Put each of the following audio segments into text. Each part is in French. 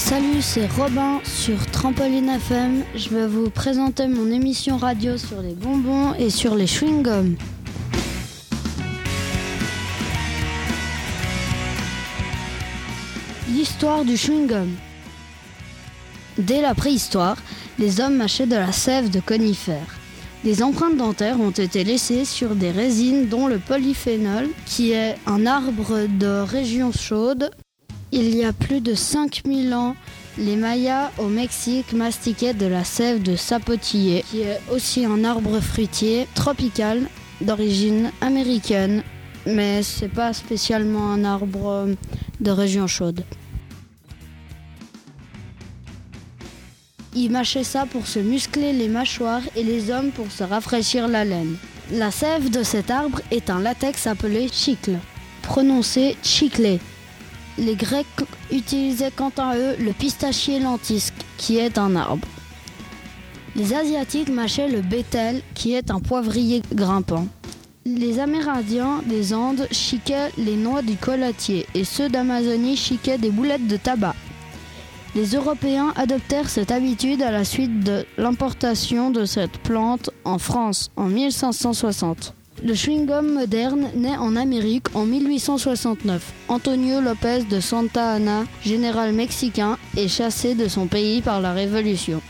Salut, c'est Robin sur Trampoline FM. Je vais vous présenter mon émission radio sur les bonbons et sur les chewing-gums. L'histoire du chewing-gum. Dès la préhistoire, les hommes mâchaient de la sève de conifères. Des empreintes dentaires ont été laissées sur des résines dont le polyphénol, qui est un arbre de région chaude. Il y a plus de 5000 ans, les Mayas au Mexique mastiquaient de la sève de sapotillier, qui est aussi un arbre fruitier tropical d'origine américaine, mais c'est pas spécialement un arbre de région chaude. Ils mâchaient ça pour se muscler les mâchoires et les hommes pour se rafraîchir la laine. La sève de cet arbre est un latex appelé chicle, prononcé chiclé. Les Grecs utilisaient quant à eux le pistachier lentisque, qui est un arbre. Les Asiatiques mâchaient le bétel, qui est un poivrier grimpant. Les Amérindiens des Andes chiquaient les noix du colatier et ceux d'Amazonie chiquaient des boulettes de tabac. Les Européens adoptèrent cette habitude à la suite de l'importation de cette plante en France en 1560. Le chewing-gum moderne naît en Amérique en 1869. Antonio Lopez de Santa Anna, général mexicain, est chassé de son pays par la Révolution.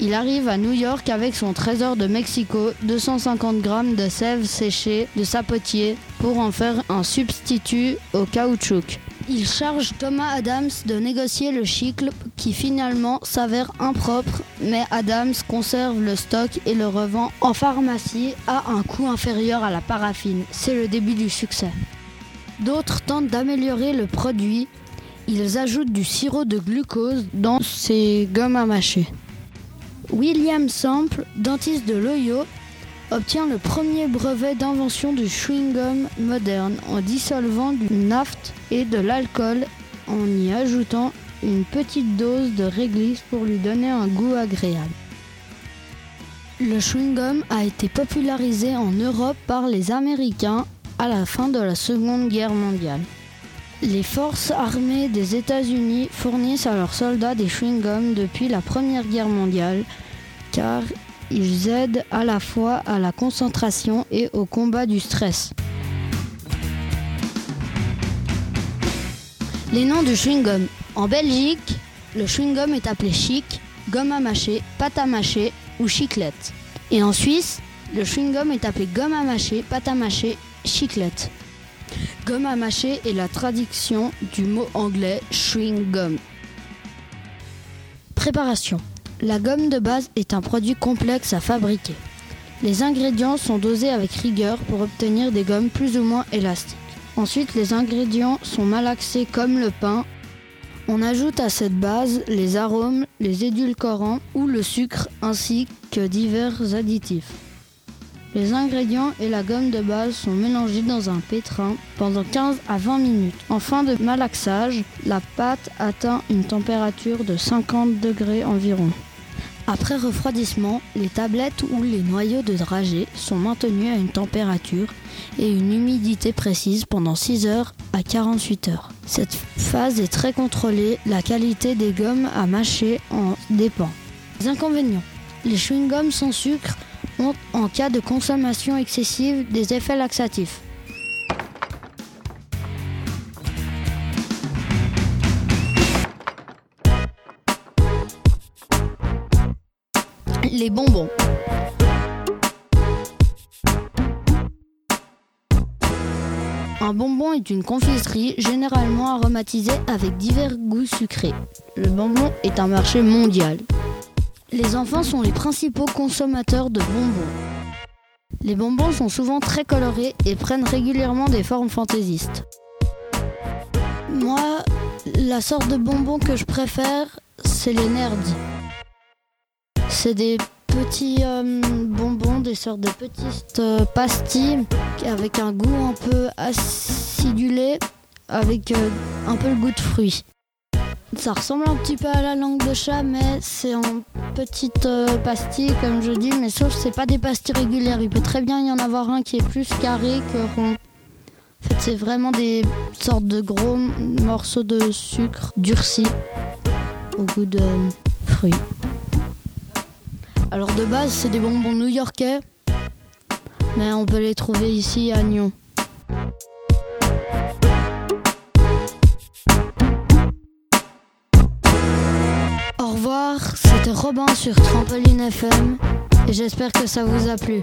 Il arrive à New York avec son trésor de Mexico, 250 grammes de sève séchée de sapotier, pour en faire un substitut au caoutchouc. Il charge Thomas Adams de négocier le chicle qui finalement s'avère impropre, mais Adams conserve le stock et le revend en pharmacie à un coût inférieur à la paraffine. C'est le début du succès. D'autres tentent d'améliorer le produit. Ils ajoutent du sirop de glucose dans ces gommes à mâcher. William Sample, dentiste de l'Ohio, obtient le premier brevet d'invention du chewing-gum moderne en dissolvant du naphte et de l'alcool en y ajoutant une petite dose de réglisse pour lui donner un goût agréable. Le chewing-gum a été popularisé en Europe par les Américains à la fin de la Seconde Guerre mondiale. Les forces armées des États-Unis fournissent à leurs soldats des chewing-gums depuis la Première Guerre mondiale car ils aident à la fois à la concentration et au combat du stress. Les noms du chewing-gum. En Belgique, le chewing-gum est appelé chic, gomme à mâcher, pâte à mâcher ou chiclette. Et en Suisse, le chewing-gum est appelé gomme à mâcher, pâte à mâcher, chiclette. Gomme à mâcher est la traduction du mot anglais chewing gum. Préparation. La gomme de base est un produit complexe à fabriquer. Les ingrédients sont dosés avec rigueur pour obtenir des gommes plus ou moins élastiques. Ensuite, les ingrédients sont malaxés comme le pain. On ajoute à cette base les arômes, les édulcorants ou le sucre ainsi que divers additifs. Les ingrédients et la gomme de base sont mélangés dans un pétrin pendant 15 à 20 minutes. En fin de malaxage, la pâte atteint une température de 50 degrés environ. Après refroidissement, les tablettes ou les noyaux de dragée sont maintenus à une température et une humidité précise pendant 6 heures à 48 heures. Cette phase est très contrôlée, la qualité des gommes à mâcher en dépend. Les inconvénients. Les chewing-gums sans sucre ont, en cas de consommation excessive, des effets laxatifs. Les bonbons. Un bonbon est une confiserie généralement aromatisée avec divers goûts sucrés. Le bonbon est un marché mondial. Les enfants sont les principaux consommateurs de bonbons. Les bonbons sont souvent très colorés et prennent régulièrement des formes fantaisistes. Moi, la sorte de bonbons que je préfère, c'est les nerds. C'est des petits euh, bonbons, des sortes de petites euh, pastilles avec un goût un peu acidulé, avec euh, un peu le goût de fruits. Ça ressemble un petit peu à la langue de chat, mais c'est en petites pastilles, comme je dis, mais sauf que c'est pas des pastilles régulières. Il peut très bien y en avoir un qui est plus carré que rond. En fait, c'est vraiment des sortes de gros morceaux de sucre durcis. au goût de fruits. Alors de base, c'est des bonbons new-yorkais, mais on peut les trouver ici à Nyon. Au revoir, c'était Robin sur Trampoline FM et j'espère que ça vous a plu.